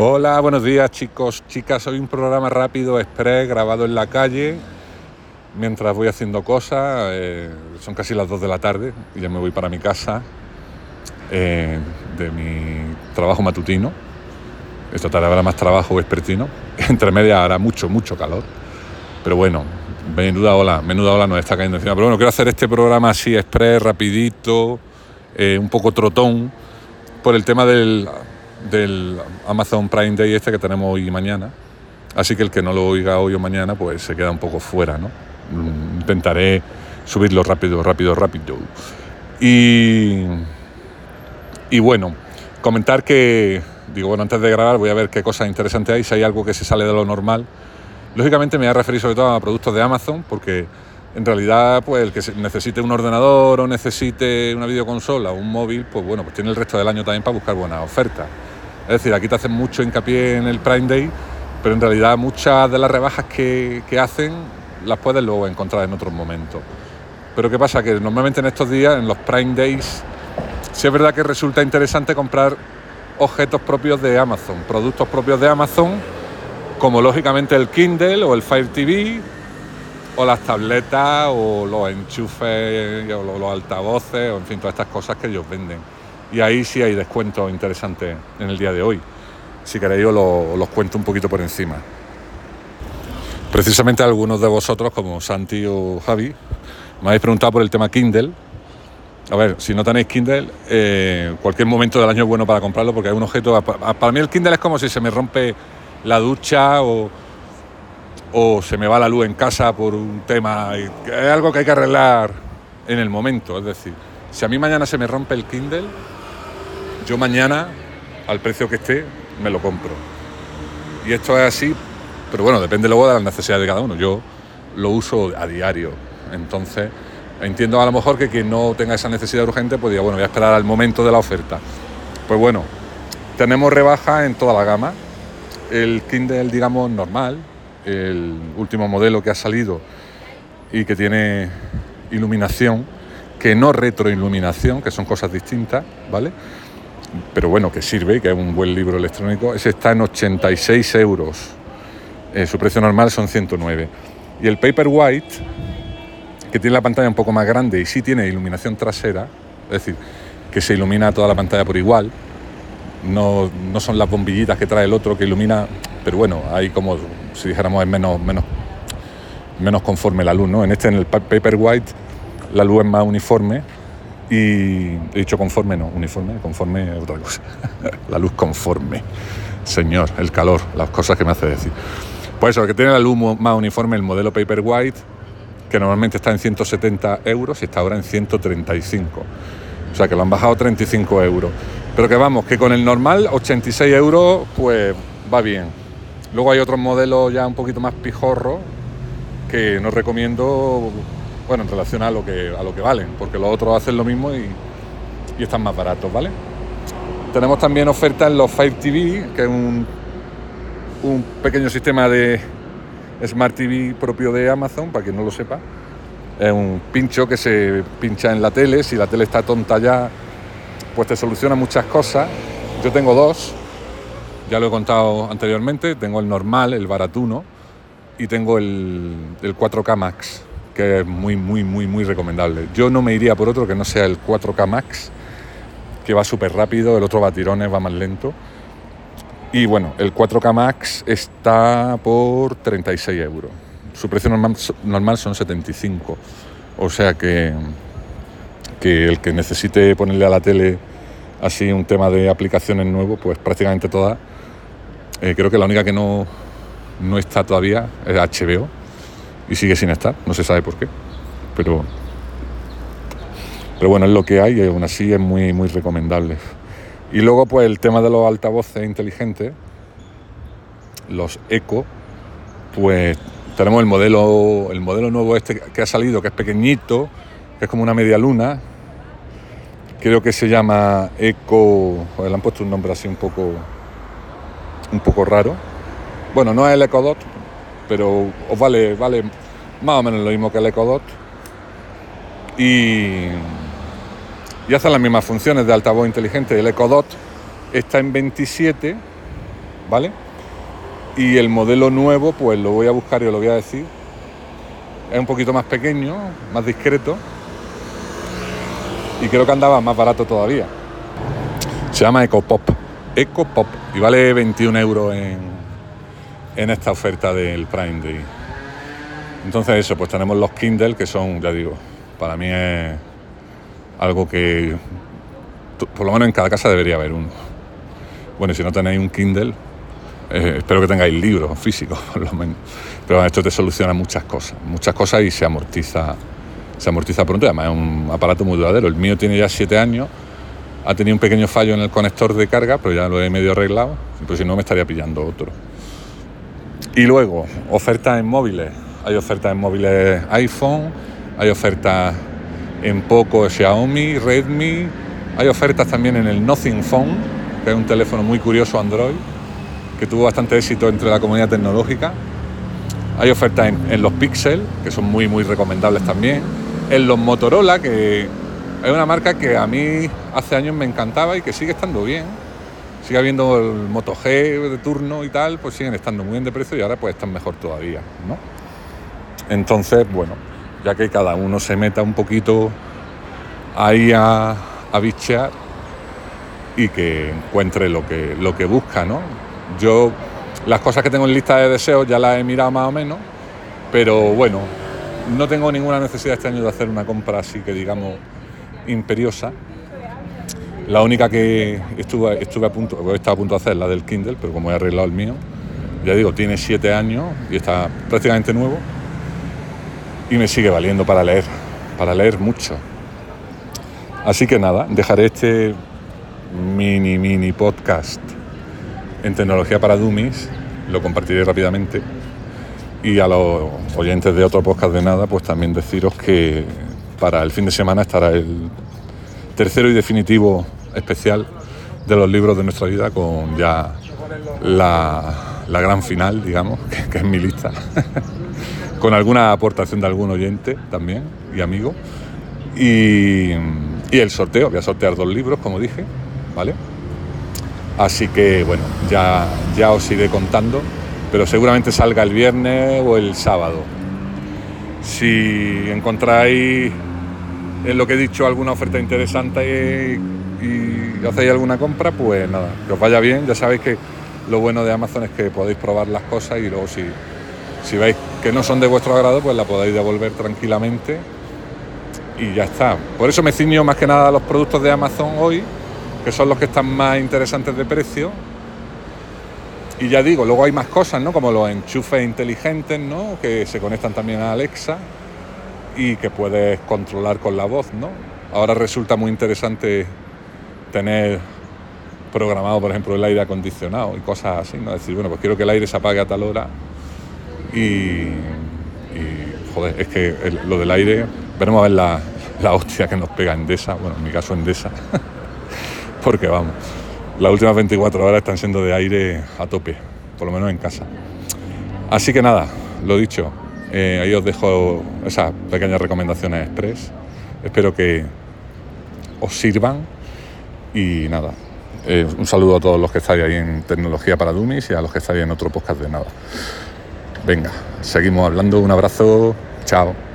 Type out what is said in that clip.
Hola, buenos días chicos, chicas. Hoy un programa rápido, express, grabado en la calle, mientras voy haciendo cosas. eh, son casi las 2 de la tarde y ya me voy para mi casa eh, de mi trabajo matutino. Esta tarde habrá más trabajo vespertino. Entre medias hará mucho, mucho calor. Pero bueno, menuda ola, menuda ola nos está cayendo encima. Pero bueno, quiero hacer este programa así, express, rapidito, eh, un poco trotón, por el tema del, del Amazon Prime Day este que tenemos hoy y mañana. Así que el que no lo oiga hoy o mañana, pues se queda un poco fuera, ¿no? Mm, Intentaré subirlo rápido, rápido, rápido. Y, y bueno, comentar que, digo, bueno, antes de grabar voy a ver qué cosas interesantes hay, si hay algo que se sale de lo normal. Lógicamente me voy a referir sobre todo a productos de Amazon, porque en realidad, pues el que necesite un ordenador o necesite una videoconsola o un móvil, pues bueno, pues tiene el resto del año también para buscar buenas ofertas. Es decir, aquí te hacen mucho hincapié en el Prime Day, pero en realidad muchas de las rebajas que, que hacen las puedes luego encontrar en otros momentos. Pero ¿qué pasa? Que normalmente en estos días, en los Prime Days, sí es verdad que resulta interesante comprar objetos propios de Amazon, productos propios de Amazon, como lógicamente el Kindle o el Fire TV, o las tabletas, o los enchufes, o los, altavoces, o en fin, todas estas cosas que ellos venden. Y ahí sí hay descuentos interesantes en el día de hoy. Si queréis, os lo- os los cuento un poquito por encima. Precisamente algunos de vosotros, como Santi o Javi, me habéis preguntado por el tema Kindle. A ver, si no tenéis Kindle, eh, cualquier momento del año es bueno para comprarlo porque hay un objeto. pa- Para mí el Kindle es como si se me rompe la ducha o, o se me va la luz en casa por un tema. Es algo que hay que arreglar en el momento. Es decir, si a mí mañana se me rompe el Kindle, yo mañana, al precio que esté, me lo compro. Y esto es así, pero bueno, depende luego de las necesidades de cada uno. Yo lo uso a diario. Entonces, entiendo a lo mejor que quien no tenga esa necesidad urgente, pues diga, bueno, voy a esperar al momento de la oferta. Pues bueno, tenemos rebaja en toda la gama. El Kindle, digamos, normal, el último modelo que ha salido y que tiene iluminación, que no retroiluminación, que son cosas distintas, ¿vale? Pero bueno, que sirve que es un buen libro electrónico. Ese está en 86 euros. Eh, su precio normal son 109. Y el Paperwhite, que tiene la pantalla un poco más grande y sí tiene iluminación trasera, es decir, que se ilumina toda la pantalla por igual, no, no son las bombillitas que trae el otro que ilumina, pero bueno, hay como si dijéramos es menos, menos, menos conforme la luz, ¿no? En este, en el pa- Paperwhite, la luz es más uniforme y he dicho conforme, no, uniforme, conforme otra cosa. la luz conforme, señor, el calor, las cosas que me hace decir. Pues eso, que tiene la luz más uniforme el modelo Paperwhite, que normalmente está en 170 euros y está ahora en 135. O sea que lo han bajado 35 euros. Pero que vamos, que con el normal 86 euros pues va bien. Luego hay otros modelos ya un poquito más pijorros que no recomiendo, bueno, en relación a lo que, a lo que valen, porque los otros hacen lo mismo y, y están más baratos, ¿vale? Tenemos también oferta en los Fire TV, que es un, un pequeño sistema de Smart TV propio de Amazon, para quien no lo sepa. Es un pincho que se pincha en la tele, si la tele está tonta ya, pues te soluciona muchas cosas. Yo tengo dos, ya lo he contado anteriormente, tengo el normal, el baratuno, y tengo el, el 4K Max, que es muy, muy, muy, muy recomendable. Yo no me iría por otro que no sea el 4K Max, que va súper rápido, el otro va a tirones, va más lento. Y bueno, el 4K Max está por 36 euros. Su precio normal, normal son 75. O sea que, que el que necesite ponerle a la tele así un tema de aplicaciones nuevo, pues prácticamente todas. Eh, creo que la única que no, no está todavía es HBO y sigue sin estar, no se sabe por qué. Pero, pero bueno, es lo que hay y aún así es muy, muy recomendable. Y luego, pues el tema de los altavoces inteligentes, los Eco, pues tenemos el modelo, el modelo nuevo este que ha salido, que es pequeñito, que es como una media luna. Creo que se llama Eco, joder, le han puesto un nombre así un poco, un poco raro. Bueno, no es el Eco Dot, pero os vale, vale más o menos lo mismo que el Eco Dot. Y, y hacen las mismas funciones de altavoz inteligente. El Echo Dot está en 27 ¿vale? Y el modelo nuevo, pues lo voy a buscar y os lo voy a decir. Es un poquito más pequeño, más discreto. Y creo que andaba más barato todavía. Se llama EcoPop. EcoPop. Y vale 21 euros en, en esta oferta del Prime Day. Entonces eso, pues tenemos los Kindle que son, ya digo, para mí es algo que por lo menos en cada casa debería haber uno. Bueno, si no tenéis un Kindle, eh, espero que tengáis libros físicos, por lo menos. Pero esto te soluciona muchas cosas, muchas cosas y se amortiza, se amortiza pronto. Además es un aparato muy duradero. El mío tiene ya siete años, ha tenido un pequeño fallo en el conector de carga, pero ya lo he medio arreglado. Pues si no me estaría pillando otro. Y luego, ofertas en móviles. Hay ofertas en móviles iPhone, hay ofertas en Poco, Xiaomi, Redmi, hay ofertas también en el Nothing Phone, que es un teléfono muy curioso Android, que tuvo bastante éxito entre la comunidad tecnológica. Hay ofertas en, los Pixel, que son muy, muy recomendables también. En los Motorola, que es una marca que a mí hace años me encantaba y que sigue estando bien. Sigue habiendo el Moto G de turno y tal, pues siguen estando muy bien de precio y ahora pues están mejor todavía, ¿no? Entonces, bueno, ya que cada uno se meta un poquito ahí a, a bichear y que encuentre lo que, lo que busca, ¿no? Yo las cosas que tengo en lista de deseos ya las he mirado más o menos, pero bueno, no tengo ninguna necesidad este año de hacer una compra así que digamos imperiosa. La única que estuve, a punto, a punto de hacer, la del Kindle, pero como he arreglado el mío, ya digo, tiene siete años y está prácticamente nuevo y me sigue valiendo para leer, para leer mucho. Así que nada, dejaré este mini, mini podcast en tecnología para Dummies, lo compartiré rápidamente. Y a los oyentes de otro podcast de nada, pues también deciros que para el fin de semana estará el tercero y definitivo especial de los libros de nuestra vida con ya la, gran final, digamos, que es mi lista. con alguna aportación de algún oyente también y amigo. Y, el sorteo, voy a sortear dos libros, como dije, ¿vale? Así que bueno, ya, ya os iré contando, pero seguramente salga el viernes o el sábado. Si encontráis en lo que he dicho alguna oferta interesante y, hacéis alguna compra, pues nada, que os vaya bien. Ya sabéis que lo bueno de Amazon es que podéis probar las cosas y luego si si veis que no son de vuestro agrado, pues la podéis devolver tranquilamente y ya está. Por eso me ciño más que nada a los productos de Amazon hoy, que son los que están más interesantes de precio. Y ya digo, luego hay más cosas, ¿no? Como los enchufes inteligentes, ¿no? Que se conectan también a Alexa y que puedes controlar con la voz, ¿no? Ahora resulta muy interesante tener programado, por ejemplo, el aire acondicionado y cosas así, ¿no? Decir, bueno, pues quiero que el aire se apague a tal hora y, joder, es que lo del aire, veremos a ver la, la hostia que nos pega Endesa, bueno, en mi caso Endesa, porque vamos, las últimas 24 horas están siendo de aire a tope, por lo menos en casa. Así que nada, lo dicho, eh, ahí os dejo esas pequeñas recomendaciones express. Espero que os sirvan y nada. Eh, un saludo a todos los que estáis ahí en Tecnología para Dummies y a los que estáis en otro podcast de nada. Venga, seguimos hablando. Un abrazo. Chao.